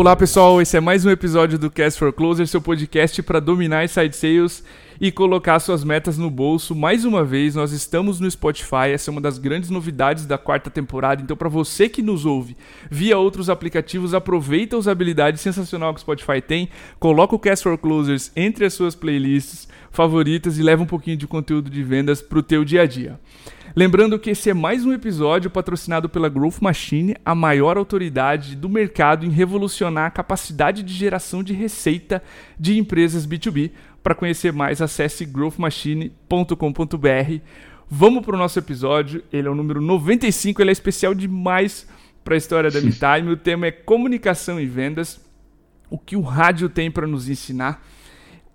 Olá pessoal, esse é mais um episódio do Cast for Closer, seu podcast para dominar side sales e colocar suas metas no bolso. Mais uma vez, nós estamos no Spotify, essa é uma das grandes novidades da quarta temporada. Então, para você que nos ouve via outros aplicativos, aproveita a usabilidade sensacional que o Spotify tem, coloca o Cast for Closers entre as suas playlists favoritas e leva um pouquinho de conteúdo de vendas para o teu dia a dia. Lembrando que esse é mais um episódio patrocinado pela Growth Machine, a maior autoridade do mercado em revolucionar a capacidade de geração de receita de empresas B2B. Para conhecer mais, acesse growthmachine.com.br. Vamos para o nosso episódio, ele é o número 95, ele é especial demais para a história da MeTime. O tema é comunicação e vendas, o que o rádio tem para nos ensinar.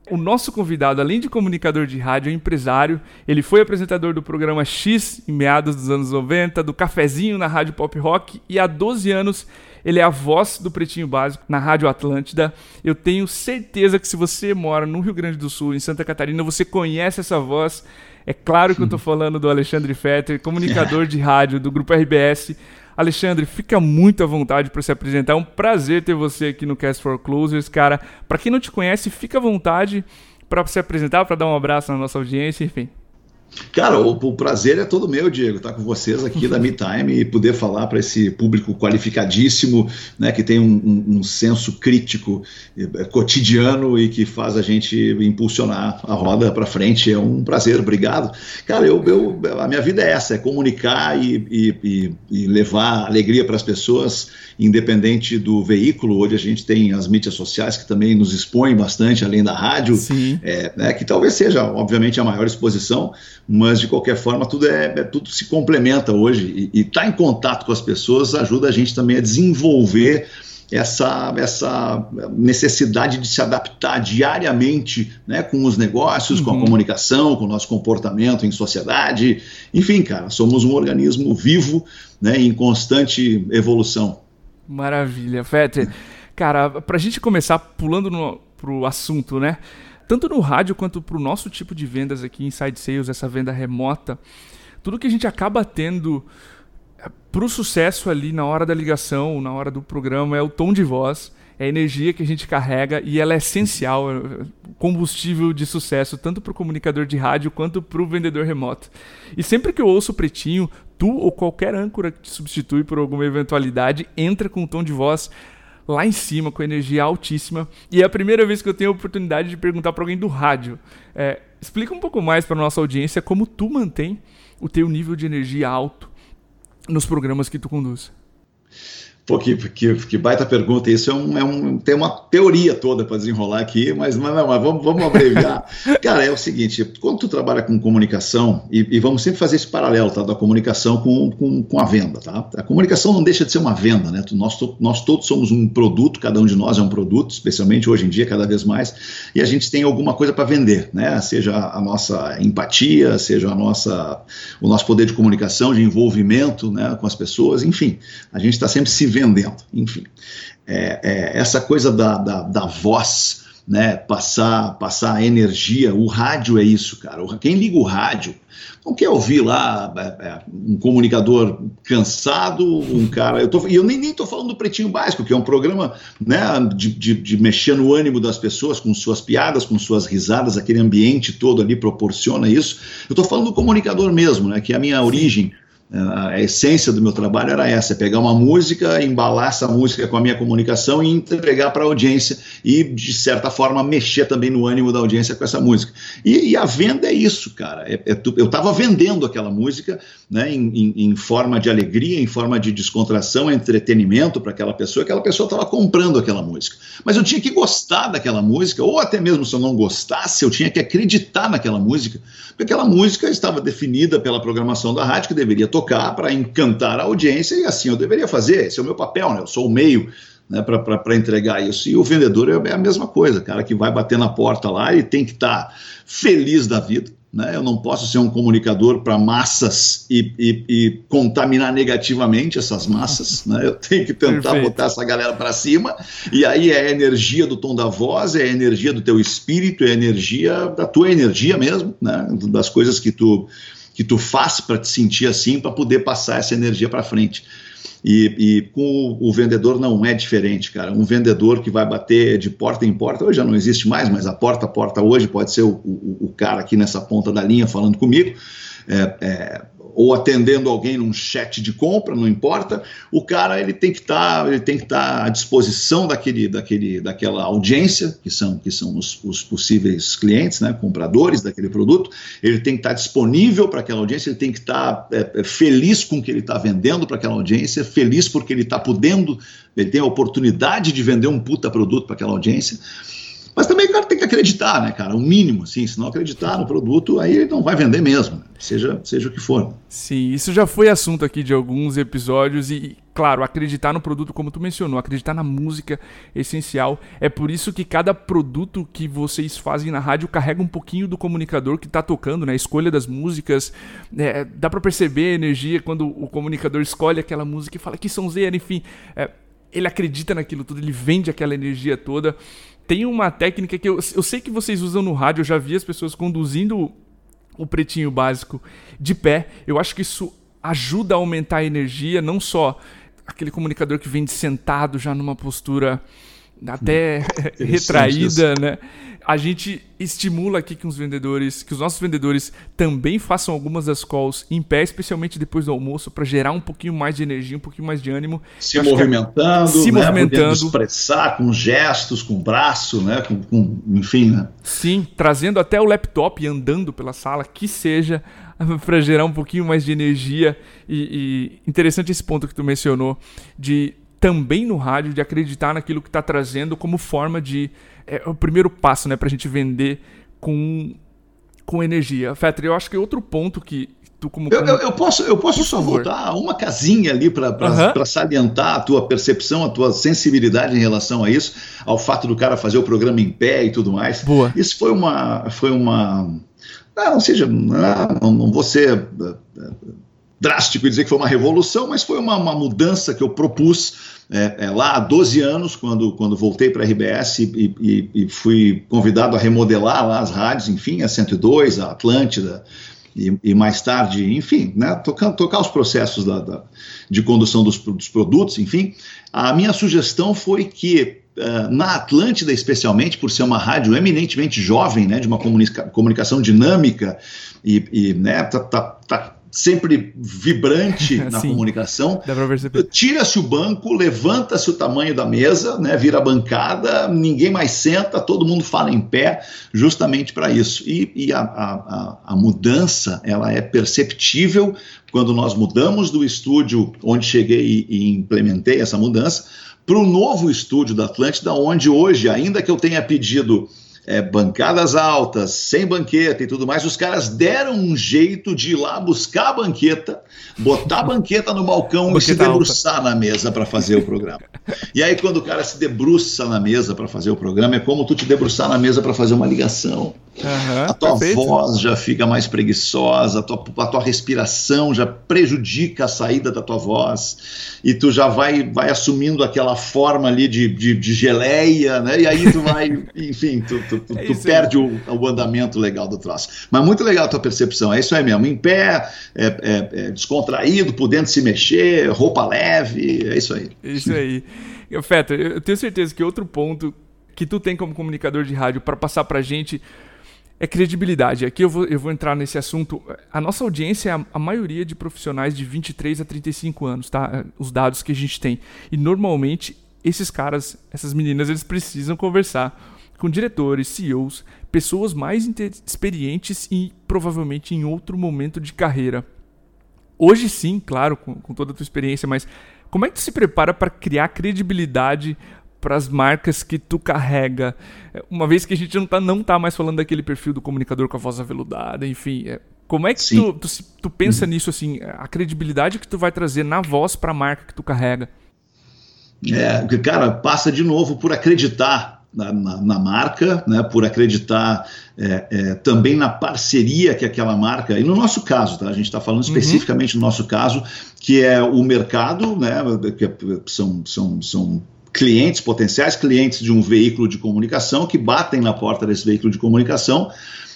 O nosso convidado, além de comunicador de rádio, é empresário. Ele foi apresentador do programa X em meados dos anos 90, do Cafezinho na Rádio Pop Rock e há 12 anos ele é a voz do Pretinho Básico na Rádio Atlântida. Eu tenho certeza que se você mora no Rio Grande do Sul, em Santa Catarina, você conhece essa voz. É claro que eu estou falando do Alexandre Fetter, comunicador de rádio do Grupo RBS. Alexandre, fica muito à vontade para se apresentar. É um prazer ter você aqui no Cast for Closers, cara. Para quem não te conhece, fica à vontade para se apresentar, para dar um abraço na nossa audiência, enfim. Cara, o, o, prazer é todo meu, Diego, estar com vocês aqui da MeTime e poder falar para esse público qualificadíssimo, né, que tem um, um, um, senso crítico eh, cotidiano e que faz a gente impulsionar a roda para frente. É um prazer, obrigado. Cara, eu, eu, a minha vida é essa, é comunicar e, e, e levar alegria para as pessoas, independente do veículo. Hoje a gente tem as mídias sociais que também nos expõem bastante, além da rádio, é, né, que talvez seja, obviamente, a maior exposição mas de qualquer forma tudo é, é tudo se complementa hoje e estar tá em contato com as pessoas ajuda a gente também a desenvolver essa, essa necessidade de se adaptar diariamente né, com os negócios, uhum. com a uhum. comunicação, com o nosso comportamento em sociedade. Enfim, cara, somos um organismo vivo né, em constante evolução. Maravilha, Fetter. Cara, para a gente começar pulando no, pro assunto, né? Tanto no rádio quanto para o nosso tipo de vendas aqui, Inside Sales, essa venda remota, tudo que a gente acaba tendo eh, para o sucesso ali na hora da ligação, na hora do programa, é o tom de voz, é a energia que a gente carrega e ela é essencial, é combustível de sucesso, tanto para o comunicador de rádio quanto para o vendedor remoto. E sempre que eu ouço o Pretinho, tu ou qualquer âncora que te substitui por alguma eventualidade entra com um tom de voz lá em cima, com energia altíssima. E é a primeira vez que eu tenho a oportunidade de perguntar para alguém do rádio. É, explica um pouco mais para nossa audiência como tu mantém o teu nível de energia alto nos programas que tu conduz. Pô, que, que, que, baita pergunta. Isso é um, é um, tem uma teoria toda para desenrolar aqui, mas, mas, mas vamos, vamos abreviar. Cara, é o seguinte: quando tu trabalha com comunicação, e, e, vamos sempre fazer esse paralelo tá, da comunicação com, com, com, a venda. Tá? A comunicação não deixa de ser uma venda, né? Nós, nós todos somos um produto, cada um de nós é um produto, especialmente hoje em dia, cada vez mais, e a gente tem alguma coisa para vender, né? Seja a nossa empatia, seja a nossa, o nosso poder de comunicação, de envolvimento né, com as pessoas, enfim, a gente está sempre se vendendo. Enfim, é, é, essa coisa da, da, da voz, né, passar, passar energia, o rádio é isso, cara. Quem liga o rádio não quer ouvir lá é, é, um comunicador cansado, um cara. Eu tô, e eu nem estou falando do Pretinho Básico, que é um programa né, de, de, de, mexer no ânimo das pessoas com suas piadas, com suas risadas, aquele ambiente todo ali proporciona isso. Eu estou falando do comunicador mesmo, né, que é a minha Sim. Origem a essência do meu trabalho era essa: é pegar uma música, embalar essa música com a minha comunicação e entregar para a audiência e, de certa forma, mexer também no ânimo da audiência com essa música. E, e a venda é isso, cara. É, é, eu estava vendendo aquela música né, em, em, em, forma de alegria, em forma de descontração, entretenimento para aquela pessoa, aquela pessoa estava comprando aquela música. Mas eu tinha que gostar daquela música, ou até mesmo se eu não gostasse, eu tinha que acreditar naquela música, porque aquela música estava definida pela programação da rádio que deveria tocar para encantar a audiência e assim eu deveria fazer. Esse é o meu papel, né? Eu sou o meio né, para entregar isso. E o vendedor é, é a mesma coisa, cara que vai bater na porta lá e tem que estar tá feliz da vida. Né? Eu não posso ser um comunicador para massas e, e, e, contaminar negativamente essas massas. Né? Eu tenho que tentar Perfeito. botar essa galera para cima. E aí é a energia do tom da voz, é a energia do teu espírito, é a energia da tua energia mesmo, né? das coisas que tu que tu faz para te sentir assim, para poder passar essa energia para frente. E, e, com o, vendedor não é diferente, cara. Um vendedor que vai bater de porta em porta, hoje já não existe mais, mas a porta a porta hoje pode ser o, o, o cara aqui nessa ponta da linha falando comigo. É, é, ou atendendo alguém num chat de compra, não importa, o cara ele tem que estar tá, ele tem que estar tá à disposição daquele, daquele, daquela audiência que são que são os, os possíveis clientes, né, compradores daquele produto, ele tem que estar tá disponível para aquela audiência, ele tem que estar é, é, feliz com o que ele está vendendo para aquela audiência, feliz porque ele está podendo, ele tem a oportunidade de vender um puta produto para aquela audiência. Mas também o cara tem que acreditar, né, cara? O mínimo, assim. Se não acreditar no produto, aí ele não vai vender mesmo, né? seja, seja o que for. Sim, isso já foi assunto aqui de alguns episódios e, claro, acreditar no produto, como tu mencionou, acreditar na música é essencial. É por isso que cada produto que vocês fazem na rádio carrega um pouquinho do comunicador que está tocando, né? A escolha das músicas. É, dá para perceber a energia quando o comunicador escolhe aquela música e fala que sonzeira, enfim. É, ele acredita naquilo tudo, ele vende aquela energia toda tem uma técnica que eu, eu sei que vocês usam no rádio, eu já vi as pessoas conduzindo o pretinho básico de pé. Eu acho que isso ajuda a aumentar a energia, não só aquele comunicador que vem sentado já numa postura até retraída, né? a gente estimula aqui que os vendedores, que os nossos vendedores também façam algumas das calls em pé, especialmente depois do almoço, para gerar um pouquinho mais de energia, um pouquinho mais de ânimo. Se movimentando, se né, movimentando, expressar com gestos, com braço, né, com, com, enfim, né? Sim, trazendo até o laptop e andando pela sala, que seja para gerar um pouquinho mais de energia e, e interessante esse ponto que tu mencionou de também no rádio de acreditar naquilo que está trazendo como forma de é o primeiro passo, né, pra gente vender com, com energia. Fetter, eu acho que outro ponto que tu como... Eu, eu, eu posso, eu posso só favor. voltar uma casinha ali para uhum. salientar a tua percepção, a tua sensibilidade em relação a isso, ao fato do cara fazer o programa em pé e tudo mais. Boa. Isso foi uma... Foi uma ah, não seja, não, não vou ser drástico dizer que foi uma revolução, mas foi uma, uma mudança que eu propus é, é, lá há 12 anos, quando, quando voltei para a RBS e, e, e, fui convidado a remodelar lá as rádios, enfim, a 102, a Atlântida, e, e mais tarde, enfim, né, tocar, tocar os processos da, da, de condução dos, dos produtos, enfim, a minha sugestão foi que Uh, na Atlântida, especialmente, por ser uma rádio eminentemente jovem, né, de uma comunica comunicação dinâmica e, e né, tá, tá, tá sempre vibrante na Sim, comunicação. Tira-se o banco, levanta-se o tamanho da mesa, né, vira bancada, ninguém mais senta, todo mundo fala em pé, justamente para isso. E, e a, a, a, mudança ela é perceptível quando nós mudamos do estúdio onde cheguei e, e implementei essa mudança para o novo estúdio da Atlântida, onde hoje, ainda que eu tenha pedido é, bancadas altas, sem banqueta e tudo mais, os caras deram um jeito de ir lá buscar a banqueta, botar a banqueta no balcão banqueta e se debruçar alta. na mesa para fazer o programa. E aí, quando o cara se debruça na mesa para fazer o programa, é como tu te debruçar na mesa para fazer uma ligação. Uhum, a tua perfeito. voz já fica mais preguiçosa, a tua, a tua respiração já prejudica a saída da tua voz, e tu já vai, vai assumindo aquela forma ali de, de, de geleia, né? E aí tu vai, enfim, tu, tu, tu, é tu perde o, o, andamento legal do troço. Mas muito legal a tua percepção, é isso aí mesmo, em pé, é, é, é descontraído, podendo se mexer, roupa leve, é isso aí. Isso aí. Feta, eu tenho certeza que outro ponto que tu tem como comunicador de rádio para passar pra gente é credibilidade. Aqui eu vou, eu vou entrar nesse assunto. A nossa audiência é a, a, maioria de profissionais de 23 a 35 anos, tá? Os dados que a gente tem. E normalmente esses caras, essas meninas, eles precisam conversar com diretores, CEOs, pessoas mais experientes e provavelmente em outro momento de carreira. Hoje sim, claro, com, com toda a tua experiência, mas como é que tu se prepara para criar credibilidade para as marcas que tu carrega. Uma vez que a gente não tá, não tá mais falando daquele perfil do comunicador com a voz aveludada, enfim. É, como é que tu, tu, tu, pensa uhum. nisso, assim, a credibilidade que tu vai trazer na voz para a marca que tu carrega? É, cara, passa de novo por acreditar na, na, na marca, né, por acreditar é, é, também na parceria que aquela marca, e no nosso caso, tá, a gente está falando uhum. especificamente uhum. no nosso caso, que é o mercado, né, que são, são, são clientes, potenciais clientes de um veículo de comunicação que batem na porta desse veículo de comunicação.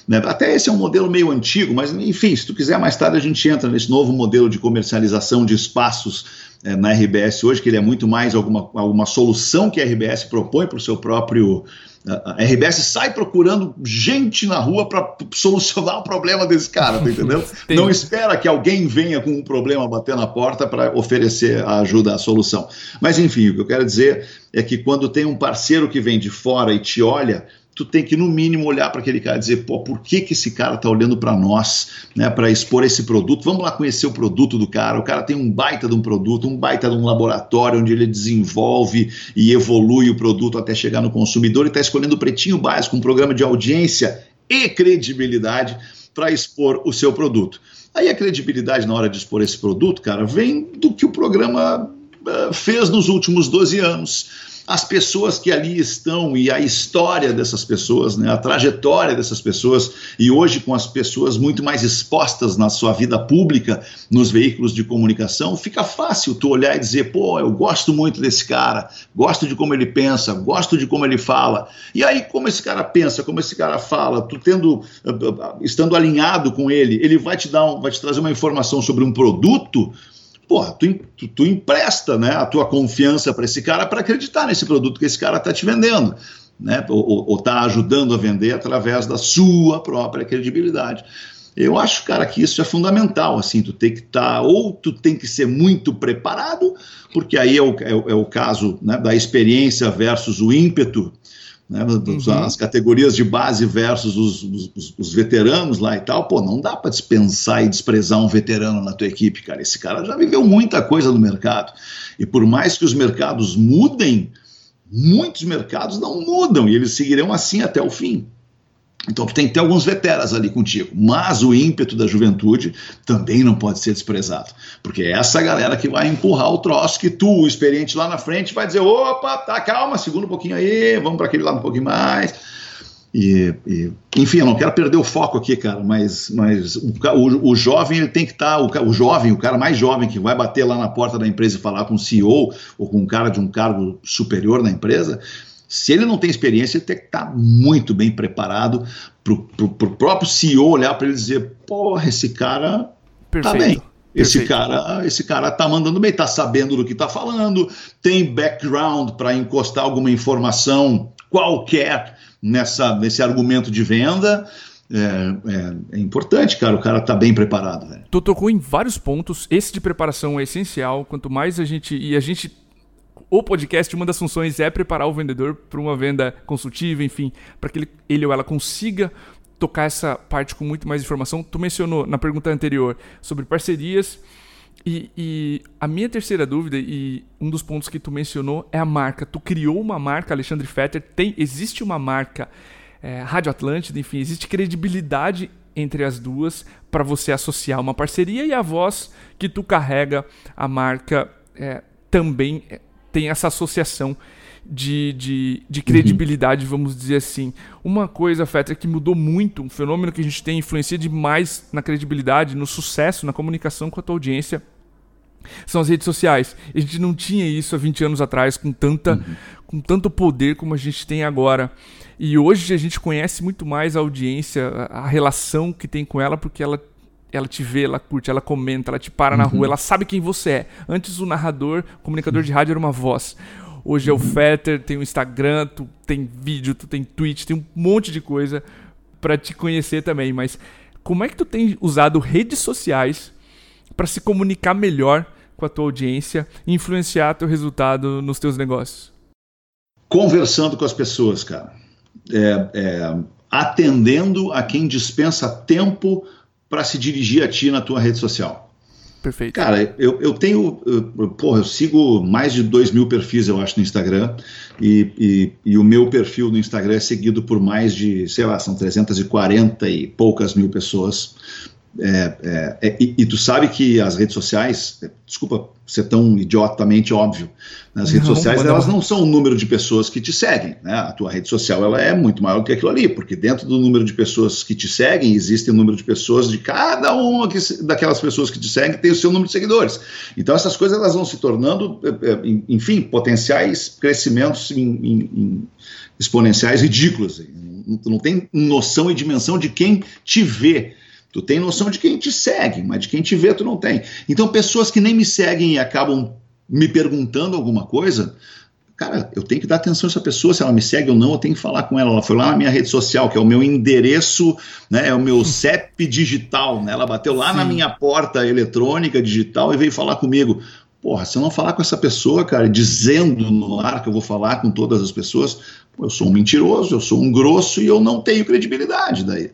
Né? Até esse é um modelo meio antigo, mas enfim, se tu quiser mais tarde a gente entra nesse novo modelo de comercialização de espaços é, na RBS hoje, que ele é muito mais alguma, alguma solução que a RBS propõe para o seu próprio a RBS sai procurando gente na rua para solucionar o problema desse cara, tá entendeu? Não espera que alguém venha com um problema bater na porta para oferecer a ajuda, a solução. Mas enfim, o que eu quero dizer é que quando tem um parceiro que vem de fora e te olha, tu tem que, no mínimo, olhar para aquele cara e dizer, pô, por que, que esse cara está olhando para nós, né, para expor esse produto? Vamos lá conhecer o produto do cara. O cara tem um baita de um produto, um baita de um laboratório onde ele desenvolve e evolui o produto até chegar no consumidor e está escolhendo o pretinho básico, um programa de audiência e credibilidade para expor o seu produto. Aí a credibilidade na hora de expor esse produto, cara, vem do que o programa uh, fez nos últimos 12 anos as pessoas que ali estão e a história dessas pessoas, né, a trajetória dessas pessoas, e hoje com as pessoas muito mais expostas na sua vida pública, nos veículos de comunicação, fica fácil tu olhar e dizer, pô, eu gosto muito desse cara, gosto de como ele pensa, gosto de como ele fala. E aí, como esse cara pensa, como esse cara fala, tu tendo, estando alinhado com ele, ele vai te dar, um, vai te trazer uma informação sobre um produto porra, tu, tu, tu empresta né, a tua confiança para esse cara para acreditar nesse produto que esse cara está te vendendo. Né, ou está ajudando a vender através da sua própria credibilidade. Eu acho, cara, que isso é fundamental, assim, tu tem que estar, tá, ou tu tem que ser muito preparado, porque aí é o, é, é o caso né, da experiência versus o ímpeto, né, uhum. as categorias de base versus os, os, os, veteranos lá e tal, pô, não dá para dispensar e desprezar um veterano na tua equipe, cara. Esse cara já viveu muita coisa no mercado. E por mais que os mercados mudem, muitos mercados não mudam e eles seguirão assim até o fim. Então tem que ter alguns veteras ali contigo, mas o ímpeto da juventude também não pode ser desprezado, porque é essa galera que vai empurrar o troço que tu, o experiente lá na frente, vai dizer, opa, tá, calma, segura um pouquinho aí, vamos para aquele lado um pouquinho mais. E, e, enfim, eu não quero perder o foco aqui, cara, mas, mas o, o, o jovem ele tem que estar, tá, o, o, jovem, o cara mais jovem que vai bater lá na porta da empresa e falar com o CEO ou com um cara de um cargo superior na empresa, se ele não tem experiência, ele tem que estar muito bem preparado para o próprio CEO olhar para ele e dizer: porra, esse cara está bem. Esse cara, esse cara tá mandando bem, tá sabendo do que tá falando, tem background para encostar alguma informação qualquer nessa, nesse argumento de venda. É, é, é, importante, cara, o cara tá bem preparado. Velho. Tu tocou em vários pontos. Esse de preparação é essencial. Quanto mais a gente. E a gente o podcast, uma das funções é preparar o vendedor para uma venda consultiva, enfim, para que ele, ele ou ela consiga tocar essa parte com muito mais informação. Tu mencionou na pergunta anterior sobre parcerias. E, e, a minha terceira dúvida, e um dos pontos que tu mencionou, é a marca. Tu criou uma marca, Alexandre Fetter, tem, existe uma marca é, Rádio Atlântida, enfim, existe credibilidade entre as duas para você associar uma parceria e a voz que tu carrega, a marca é, também tem essa associação de, de, de credibilidade, uhum. vamos dizer assim. Uma coisa, Fetter, que mudou muito, um fenômeno que a gente tem influencia demais na credibilidade, no sucesso, na comunicação com a tua audiência, são as redes sociais. A gente não tinha isso há 20 anos atrás com, tanta, uhum. com tanto poder como a gente tem agora. E hoje a gente conhece muito mais a audiência, a relação que tem com ela, porque ela ela te vê, ela curte, ela comenta, ela te para na rua, uhum. ela sabe quem você é. Antes o narrador, o comunicador de rádio era uma voz. Hoje é o uhum. Fetter, tem o Instagram, tu tem vídeo, tu tem Twitch, tem um monte de coisa para te conhecer também. Mas como é que tu tem usado redes sociais para se comunicar melhor com a tua audiência e influenciar teu resultado nos teus negócios? Conversando com as pessoas, cara. É, é, atendendo a quem dispensa tempo para se dirigir a ti na tua rede social? Perfeito. Cara, eu, eu tenho. Eu, porra, eu sigo mais de 2 mil perfis, eu acho, no Instagram. E, e, e, o meu perfil no Instagram é seguido por mais de, sei lá, são 340 e poucas mil pessoas. É, é, é, e, e, tu sabe que as redes sociais, é, desculpa ser tão idiotamente óbvio, né, as redes não, sociais elas não são o número de pessoas que te seguem, né? a tua rede social ela é muito maior do que aquilo ali, porque dentro do número de pessoas que te seguem existe o número de pessoas de cada uma que, daquelas pessoas que te seguem tem o seu número de seguidores. Então essas coisas elas vão se tornando, é, enfim, potenciais crescimentos em, em, em exponenciais ridículos. Tu não tem noção e dimensão de quem te vê Tu tem noção de quem te segue, mas de quem te vê tu não tem. Então, pessoas que nem me seguem e acabam me perguntando alguma coisa, cara, eu tenho que dar atenção a essa pessoa, se ela me segue ou não, eu tenho que falar com ela. Ela foi lá na minha rede social, que é o meu endereço, né, é o meu CEP digital, né? Ela bateu lá Sim. na minha porta eletrônica digital e veio falar comigo. Porra, se eu não falar com essa pessoa, cara, dizendo no ar que eu vou falar com todas as pessoas, pô, eu sou um mentiroso, eu sou um grosso e eu não tenho credibilidade daí.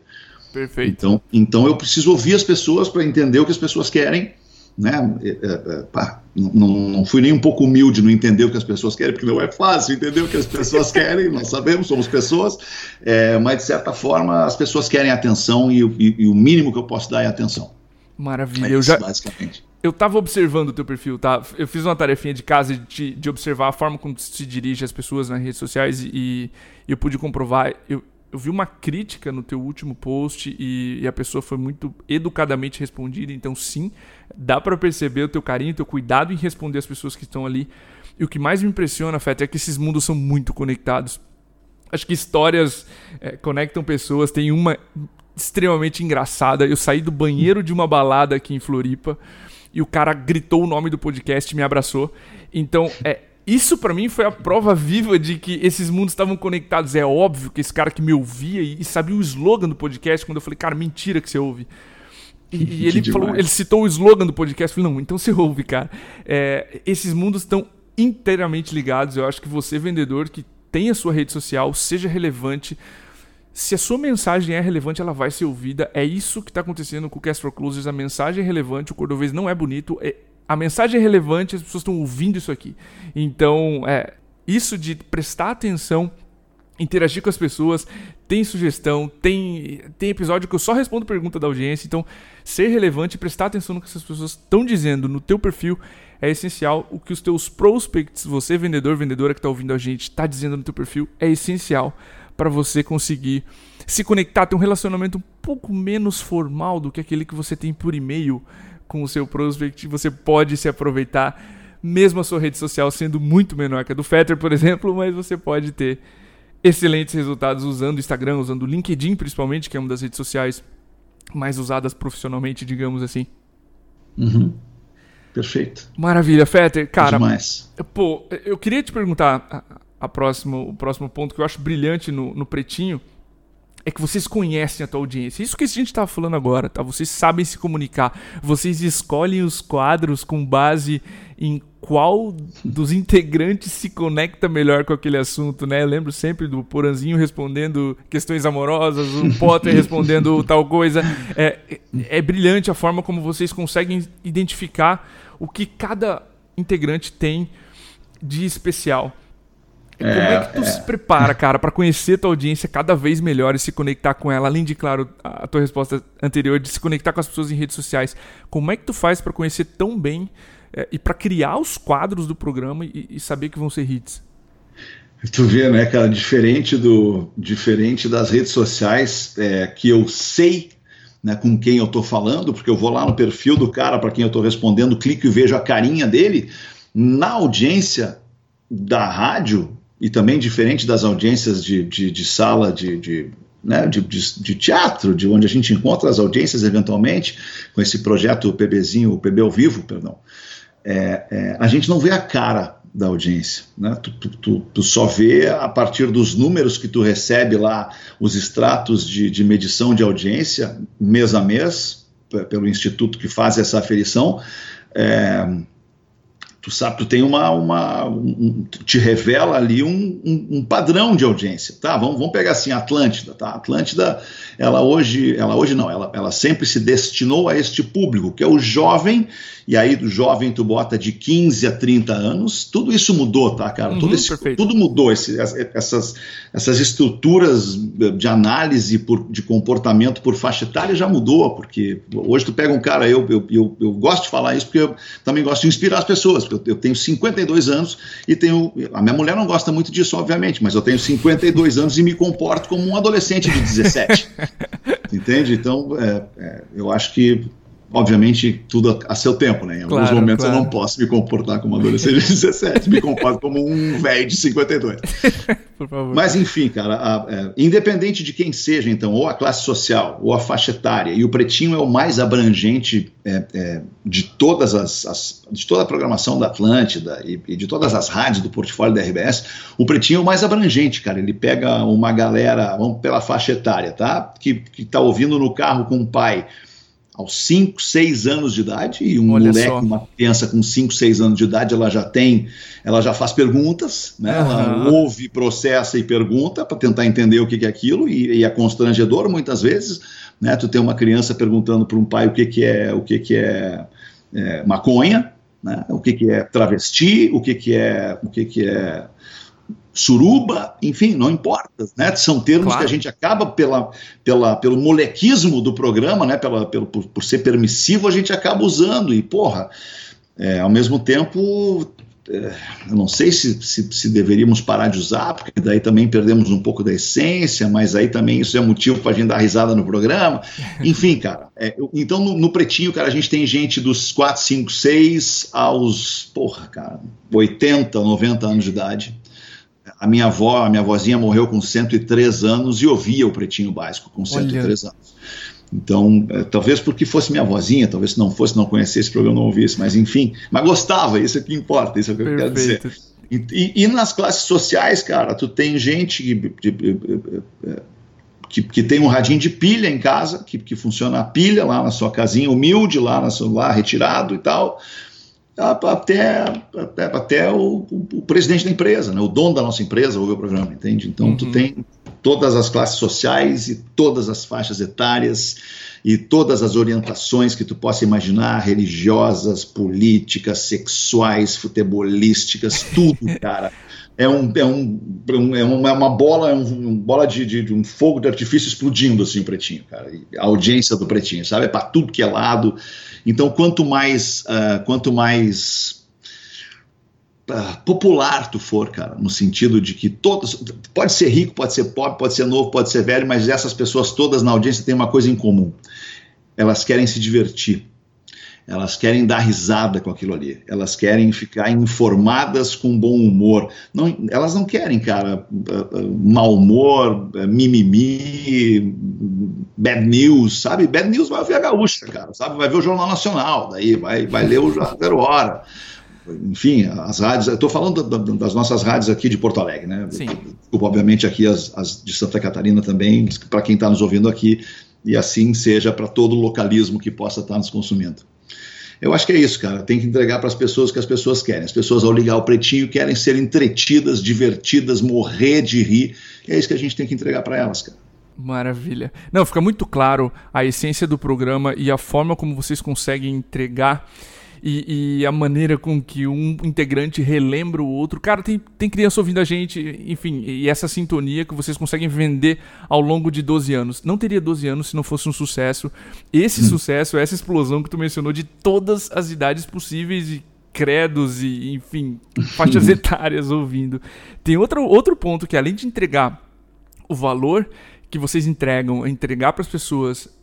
Perfeito. Então, então eu preciso ouvir as pessoas para entender o que as pessoas querem né? É, é, é, pá, não, não, fui nem um pouco humilde no entender o que as pessoas querem, porque não é fácil entender o que as pessoas querem, nós sabemos, somos pessoas, é, mas de certa forma as pessoas querem atenção e, e, e, o mínimo que eu posso dar é atenção. Maravilha, é eu já. Basicamente. Eu estava observando o teu perfil, tá? Eu fiz uma tarefinha de casa de, de observar a forma como se dirige as pessoas nas redes sociais e, e eu pude comprovar. Eu, eu vi uma crítica no teu último post e, e, a pessoa foi muito educadamente respondida, então sim, dá para perceber o teu carinho, o teu cuidado em responder as pessoas que estão ali. E o que mais me impressiona, Feta, é que esses mundos são muito conectados. Acho que histórias é, conectam pessoas. Tem uma extremamente engraçada. Eu saí do banheiro de uma balada aqui em Floripa e o cara gritou o nome do podcast me abraçou. Então, é, isso para mim foi a prova viva de que esses mundos estavam conectados. É óbvio que esse cara que me ouvia e, sabia o slogan do podcast, quando eu falei, cara, mentira que você ouve. E, e ele falou, ele citou o slogan do podcast. Eu falei, não, então você ouve, cara. É, esses mundos estão inteiramente ligados. Eu acho que você, vendedor, que tem a sua rede social, seja relevante. Se a sua mensagem é relevante, ela vai ser ouvida. É isso que está acontecendo com o Cast for Closers. A mensagem é relevante, o cordovês não é bonito. É, a mensagem é relevante, as pessoas estão ouvindo isso aqui. Então, é, isso de prestar atenção, interagir com as pessoas, tem sugestão, tem, tem episódio que eu só respondo pergunta da audiência. Então, ser relevante, prestar atenção no que essas pessoas estão dizendo no teu perfil é essencial. O que os teus prospects, você vendedor, vendedora que está ouvindo a gente, está dizendo no teu perfil é essencial para você conseguir se conectar, ter um relacionamento um pouco menos formal do que aquele que você tem por e-mail com o seu prospect, você pode se aproveitar, mesmo a sua rede social sendo muito menor que a do Fetter, por exemplo, mas você pode ter excelentes resultados usando o Instagram, usando o LinkedIn principalmente, que é uma das redes sociais mais usadas profissionalmente, digamos assim. Uhum. Perfeito. Maravilha, Fetter. Cara, Demais. pô, eu queria te perguntar a, a próximo, o próximo ponto que eu acho brilhante no, no Pretinho, é que vocês conhecem a tua audiência. Isso que a gente está falando agora, tá? Vocês sabem se comunicar. Vocês escolhem os quadros com base em qual dos integrantes se conecta melhor com aquele assunto, né? Eu lembro sempre do Poranzinho respondendo questões amorosas, o Potter respondendo tal coisa. É, é brilhante a forma como vocês conseguem identificar o que cada integrante tem de especial. Como é, é que tu é. se prepara, cara, para conhecer tua audiência cada vez melhor e se conectar com ela? Além de, claro, a tua resposta anterior de se conectar com as pessoas em redes sociais. Como é que tu faz para conhecer tão bem é, e para criar os quadros do programa e, e, saber que vão ser hits? Tu vê, né, cara, diferente do diferente das redes sociais é, que eu sei né, com quem eu tô falando, porque eu vou lá no perfil do cara para quem eu tô respondendo, clico e vejo a carinha dele. Na audiência da rádio, e também diferente das audiências de, de, de sala de, de né, de, de, de, teatro, de onde a gente encontra as audiências eventualmente, com esse projeto PBzinho, o PB ao vivo, perdão, é, é, a gente não vê a cara da audiência, né? Tu, tu, tu, tu, só vê a partir dos números que tu recebe lá, os extratos de, de medição de audiência, mês a mês, pelo instituto que faz essa aferição, é, tu sabe, tu tem uma, uma um, te revela ali um, um, um, padrão de audiência, tá? Vamos, vamos pegar assim, Atlântida, tá? Atlântida, ela hoje, ela hoje não, ela, ela sempre se destinou a este público, que é o jovem e aí do jovem tu bota de 15 a 30 anos, tudo isso mudou, tá, cara? Uhum, tudo, esse, tudo, mudou, esse, essas, essas estruturas de análise por, de comportamento por faixa etária já mudou, porque hoje tu pega um cara, eu, eu, eu, eu gosto de falar isso porque eu também gosto de inspirar as pessoas, eu, eu tenho 52 anos e tenho, a minha mulher não gosta muito disso, obviamente, mas eu tenho 52 anos e me comporto como um adolescente de 17, entende? Então, é, é, eu acho que obviamente, tudo a, seu tempo, né? Em alguns claro, momentos claro. eu não posso me comportar como um adolescente de 17, me comporto como um velho de 52. Por favor. Mas enfim, cara, a, é, independente de quem seja, então, ou a classe social, ou a faixa etária, e o Pretinho é o mais abrangente é, é, de todas as, as, de toda a programação da Atlântida e, e, de todas as rádios do portfólio da RBS, o Pretinho é o mais abrangente, cara. Ele pega uma galera, vamos pela faixa etária, tá? Que, que tá ouvindo no carro com o pai aos 5, 6 anos de idade, e um Olha moleque, só. uma criança com 5, 6 anos de idade, ela já tem, ela já faz perguntas, né? Uhum. Ela ouve, processa e pergunta para tentar entender o que, que é aquilo, e, e, é constrangedor muitas vezes, né? Tu tem uma criança perguntando para um pai o que, que é o que, que é, é maconha, né? o que, que é travesti, o que, que é o que, que é suruba, enfim, não importa, né? São termos claro. que a gente acaba pela, pela, pelo molequismo do programa, né? Pela, pelo, por, por ser permissivo, a gente acaba usando e, porra, é, ao mesmo tempo, é, eu não sei se, se, se, deveríamos parar de usar, porque daí também perdemos um pouco da essência, mas aí também isso é motivo para a gente dar risada no programa. Enfim, cara, é, então no, no, Pretinho, cara, a gente tem gente dos 4, 5, 6 aos, porra, cara, 80, 90 anos de idade a minha avó, a minha vozinha morreu com 103 anos e ouvia o Pretinho Básico com 103 Olha. anos. Então, é, talvez porque fosse minha vozinha, talvez se não fosse, não conhecesse esse programa, não ouvisse, mas enfim, mas gostava, isso é que importa, isso é o que Perfeito. eu quero dizer. E, e, e, nas classes sociais, cara, tu tem gente que, que, que, tem um radinho de pilha em casa, que, que funciona a pilha lá na sua casinha humilde, lá, na sua, lá retirado e tal até, até, até o, o, presidente da empresa, né? o dono da nossa empresa ouve o programa, entende? Então uhum. tu tem todas as classes sociais e todas as faixas etárias e todas as orientações que tu possa imaginar, religiosas, políticas, sexuais, futebolísticas, tudo, cara. É, um, é, um, é uma, é uma bola, é um, bola de, de, de, um fogo de artifício explodindo assim o pretinho, cara. A audiência do pretinho, sabe? É para tudo que é lado. Então, quanto mais, uh, quanto mais uh, popular tu for, cara, no sentido de que todos, pode ser rico, pode ser pobre, pode ser novo, pode ser velho, mas essas pessoas todas na audiência têm uma coisa em comum. Elas querem se divertir. Elas querem dar risada com aquilo ali. Elas querem ficar informadas com bom humor. Não, elas não querem, cara, mau humor, mimimi, bad news, sabe? Bad news vai ver a gaúcha, cara, sabe? Vai ver o Jornal Nacional, daí vai, vai ler o Zero Hora. Enfim, as rádios, eu estou falando da, da, das nossas rádios aqui de Porto Alegre, né? Sim. Desculpa, obviamente, aqui as, as de Santa Catarina também, para quem está nos ouvindo aqui, e assim seja para todo o localismo que possa estar tá nos consumindo. Eu acho que é isso, cara. Tem que entregar para as pessoas o que as pessoas querem. As pessoas, ao ligar o pretinho, querem ser entretidas, divertidas, morrer de rir. E é isso que a gente tem que entregar para elas, cara. Maravilha. Não, fica muito claro a essência do programa e a forma como vocês conseguem entregar e, e, a maneira com que um integrante relembra o outro. Cara, tem, tem criança ouvindo a gente, enfim, e essa sintonia que vocês conseguem vender ao longo de 12 anos. Não teria 12 anos se não fosse um sucesso. Esse hum. sucesso, essa explosão que tu mencionou de todas as idades possíveis e credos e, enfim, faixas etárias ouvindo. Tem outro, outro ponto que, além de entregar o valor que vocês entregam, entregar para as pessoas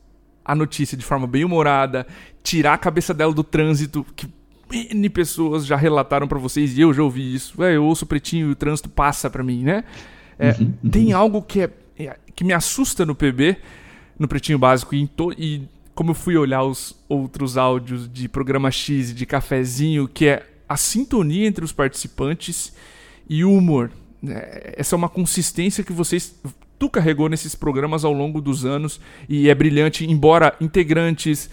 a notícia de forma bem humorada, tirar a cabeça dela do trânsito, que N pessoas já relataram para vocês, e eu já ouvi isso. É, eu ouço o pretinho e o trânsito passa para mim, né? É, uhum, uhum. Tem algo que, é, é, que me assusta no PB, no pretinho básico, e, e como eu fui olhar os outros áudios de programa X e de cafezinho, que é a sintonia entre os participantes e o humor. É, essa é uma consistência que vocês tu carregou nesses programas ao longo dos anos e é brilhante, embora integrantes,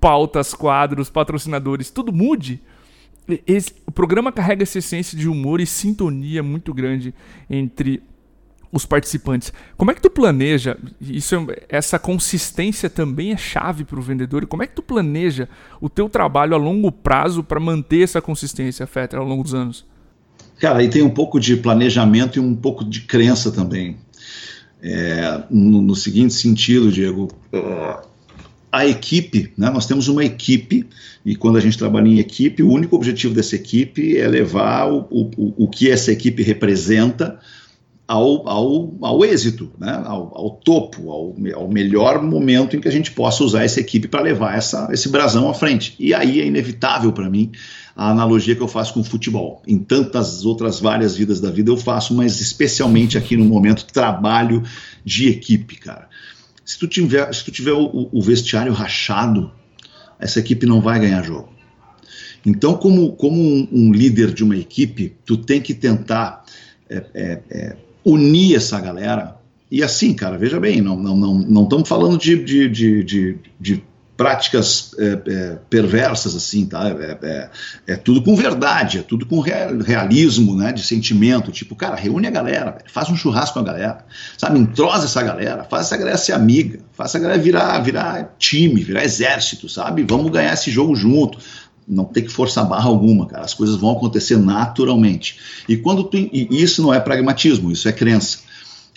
pautas, quadros, patrocinadores, tudo mude. Esse, o programa carrega essa essência de humor e sintonia muito grande entre os participantes. Como é que tu planeja? Isso, é, essa consistência também é chave para o vendedor. E como é que tu planeja o teu trabalho a longo prazo para manter essa consistência, Fetter, ao longo dos anos? Cara, aí tem um pouco de planejamento e um pouco de crença também. É, no, no, seguinte sentido, Diego, a equipe, né, nós temos uma equipe, e quando a gente trabalha em equipe, o único objetivo dessa equipe é levar o, o, o que essa equipe representa ao, ao, ao êxito, né, ao, ao topo, ao, ao, melhor momento em que a gente possa usar essa equipe para levar essa, esse brasão à frente. E aí é inevitável para mim a analogia que eu faço com o futebol. Em tantas outras várias vidas da vida eu faço, mas especialmente aqui no momento trabalho de equipe, cara. Se tu tiver, se tu tiver o, o vestiário rachado, essa equipe não vai ganhar jogo. Então, como, como um, um líder de uma equipe, tu tem que tentar é, é, é, unir essa galera. E assim, cara, veja bem, não estamos não, não, não falando de, de, de, de práticas é, é, perversas assim, tá? É, é, é, tudo com verdade, é tudo com realismo, né? De sentimento, tipo, cara, reúne a galera, faz um churrasco com a galera, sabe? Entrosa essa galera, faz essa galera ser amiga, faz essa galera virar, virar time, virar exército, sabe? Vamos ganhar esse jogo junto. Não tem que forçar barra alguma, cara. As coisas vão acontecer naturalmente. E quando tu, e isso não é pragmatismo, isso é crença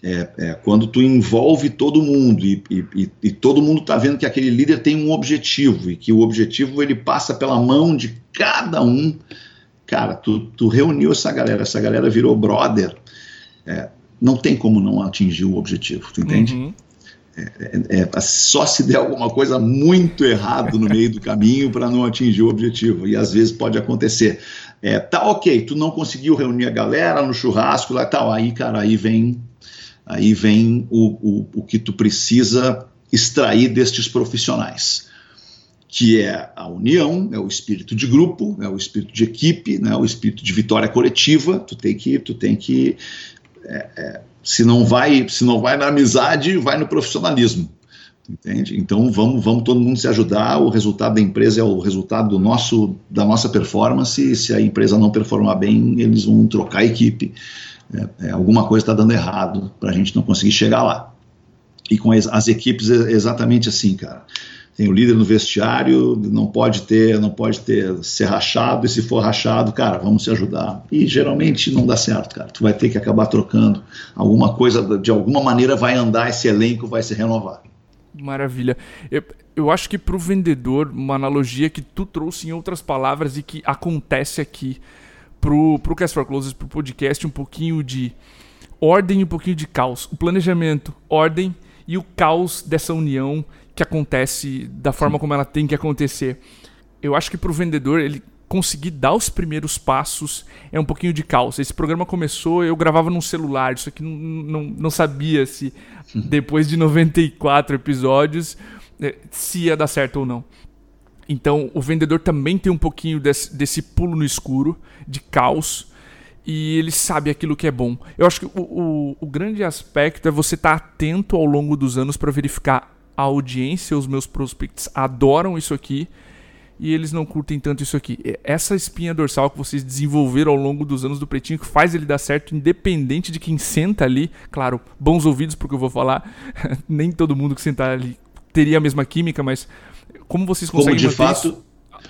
é, é, quando tu envolve todo mundo e, e, e todo mundo está vendo que aquele líder tem um objetivo e que o objetivo ele passa pela mão de cada um, cara, tu, tu reuniu essa galera, essa galera virou brother, é, não tem como não atingir o objetivo, tu entende? Uhum. É, é, é, só se der alguma coisa muito errado no meio do caminho para não atingir o objetivo, e às vezes pode acontecer. É, tá ok, tu não conseguiu reunir a galera no churrasco lá tal, aí cara, aí vem Aí vem o, o, o que tu precisa extrair destes profissionais, que é a união, é o espírito de grupo, é o espírito de equipe, né, o espírito de vitória coletiva. Tu tem que, tu tem que, é, é, se não vai, se não vai na amizade, vai no profissionalismo. Entende? Então vamos, vamos todo mundo se ajudar. O resultado da empresa é o resultado do nosso, da nossa performance. Se a empresa não performar bem, eles vão trocar a equipe é, é, alguma coisa está dando errado para a gente não conseguir chegar lá. E com as, as, equipes é exatamente assim, cara. Tem o líder no vestiário, não pode ter, não pode ter ser rachado, e se for rachado, cara, vamos se ajudar. E geralmente não dá certo, cara. Tu vai ter que acabar trocando. Alguma coisa, de alguma maneira, vai andar, esse elenco vai se renovar. Maravilha. Eu, eu acho que para o vendedor, uma analogia que tu trouxe em outras palavras e que acontece aqui pro, pro Cast for Closes, pro podcast, um pouquinho de ordem e um pouquinho de caos. O planejamento, ordem e o caos dessa união que acontece da forma como ela tem que acontecer. Eu acho que pro vendedor, ele conseguir dar os primeiros passos é um pouquinho de caos. Esse programa começou, eu gravava num celular, isso aqui não, não, não sabia se depois de 94 episódios eh, se ia dar certo ou não. Então o vendedor também tem um pouquinho desse, desse pulo no escuro, de caos, e ele sabe aquilo que é bom. Eu acho que o, o, o grande aspecto é você estar tá atento ao longo dos anos para verificar a audiência, os meus prospects adoram isso aqui e eles não curtem tanto isso aqui. Essa espinha dorsal que vocês desenvolveram ao longo dos anos do Pretinho que faz ele dar certo, independente de quem senta ali. Claro, bons ouvidos porque eu vou falar. Nem todo mundo que sentar ali teria a mesma química, mas como vocês conseguem como de fato, isso?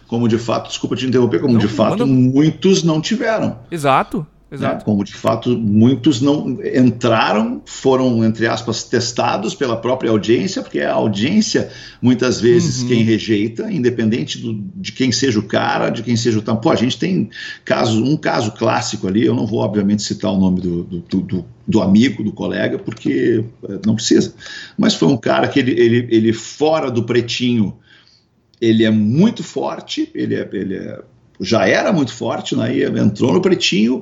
Como de fato, desculpa te interromper, como não, de fato manda... muitos não tiveram. Exato. Exato. Né? Como de fato muitos não entraram, foram, entre aspas, testados pela própria audiência, porque é a audiência, muitas vezes, uhum. quem rejeita, independente do, de quem seja o cara, de quem seja o tampão. A gente tem caso, um caso clássico ali, eu não vou, obviamente, citar o nome do, do, do, do amigo, do colega, porque eh, não precisa. Mas foi um cara que ele, ele, ele fora do pretinho ele é muito forte, ele, é, ele é, já era muito forte, né? E entrou no pretinho.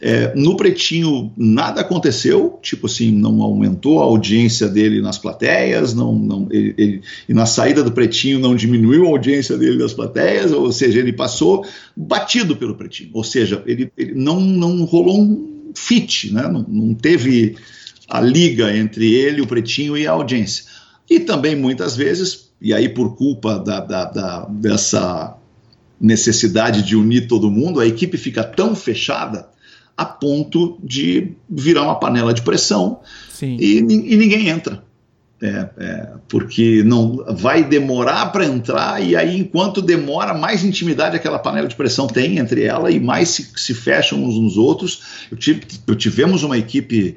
É, no pretinho nada aconteceu, tipo assim, não aumentou a audiência dele nas plateias, não, não, ele, ele, e na saída do pretinho não diminuiu a audiência dele nas plateias, ou seja, ele passou batido pelo pretinho, ou seja, ele, ele não, não rolou um fit, né? não, não teve a liga entre ele, o pretinho e a audiência. E também muitas vezes e aí por culpa da, da, da, dessa necessidade de unir todo mundo, a equipe fica tão fechada a ponto de virar uma panela de pressão e, e, ninguém entra. É, é, porque não vai demorar para entrar e aí enquanto demora mais intimidade aquela panela de pressão tem entre ela e mais se, se fecham uns nos outros eu, tive, eu tivemos uma equipe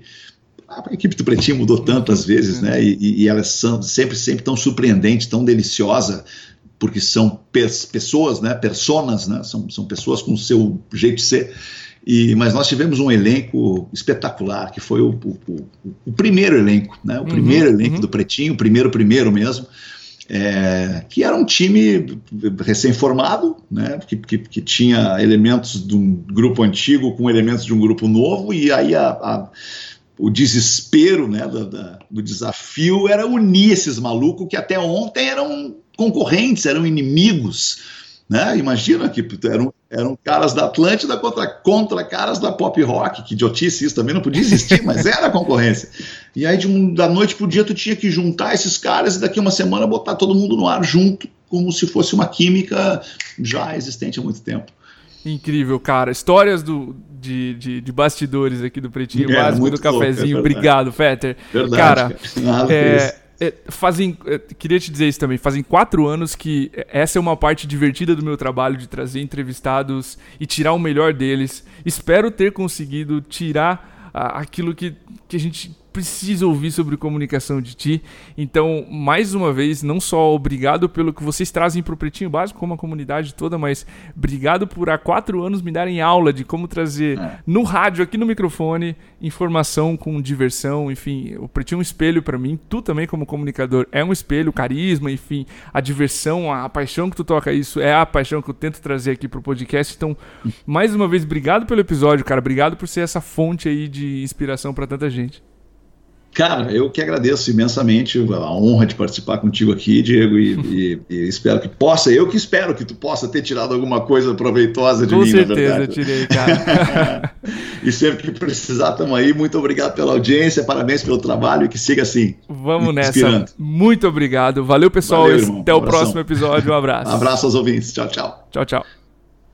a equipe do Pretinho mudou tantas vezes, né? E, e elas são sempre, sempre tão surpreendentes, tão deliciosa, porque são pessoas, né? Personas, né? São, são pessoas com o seu jeito de ser. E, mas nós tivemos um elenco espetacular, que foi o, o, o, primeiro elenco, né? O uhum, primeiro elenco uhum. do Pretinho, o primeiro, primeiro mesmo. é, que era um time recém-formado, né, que, que, que, tinha elementos de um grupo antigo com elementos de um grupo novo, e aí a, a, o desespero né, da, do desafio era unir esses malucos que até ontem eram concorrentes, eram inimigos. Né? Imagina que eram, eram caras da Atlântida contra, contra caras da pop rock, que idiotice isso também não podia existir, mas era a concorrência. E aí, de um, da noite pro dia, tu tinha que juntar esses caras e daqui uma semana botar todo mundo no ar junto, como se fosse uma química já existente há muito tempo. Incrível, cara. Histórias do, de, de, de bastidores aqui do Pretinho é, Básico do Cafezinho. Louco, é Obrigado, Fetter. Verdade, cara, cara. É, é, fazem, é, queria te dizer isso também, fazem quatro anos que essa é uma parte divertida do meu trabalho de trazer entrevistados e tirar o melhor deles. Espero ter conseguido tirar ah, aquilo que, que a gente precisa ouvir sobre comunicação de ti. Então, mais uma vez, não só obrigado pelo que vocês trazem para o Pretinho Básico, como a comunidade toda, mas obrigado por há quatro anos me darem aula de como trazer é. no rádio, aqui no microfone, informação com diversão. Enfim, o Pretinho é um espelho para mim. Tu também, como comunicador, é um espelho, carisma, enfim, a diversão, a paixão que tu toca isso é a paixão que eu tento trazer aqui para o podcast. Então, mais uma vez, obrigado pelo episódio, cara. Obrigado por ser essa fonte aí de inspiração para tanta gente. Cara, eu que agradeço imensamente a honra de participar contigo aqui, Diego, e, e, e, espero que possa, eu que espero que tu possa ter tirado alguma coisa proveitosa de Com mim, certeza, na verdade. eu tirei, cara. e sempre que precisar, estamos aí. Muito obrigado pela audiência, parabéns pelo trabalho e que siga assim. Vamos nessa. Muito obrigado. Valeu, pessoal. Valeu, Até um o próximo episódio. Um abraço. Um abraço aos ouvintes. Tchau, tchau. Tchau, tchau.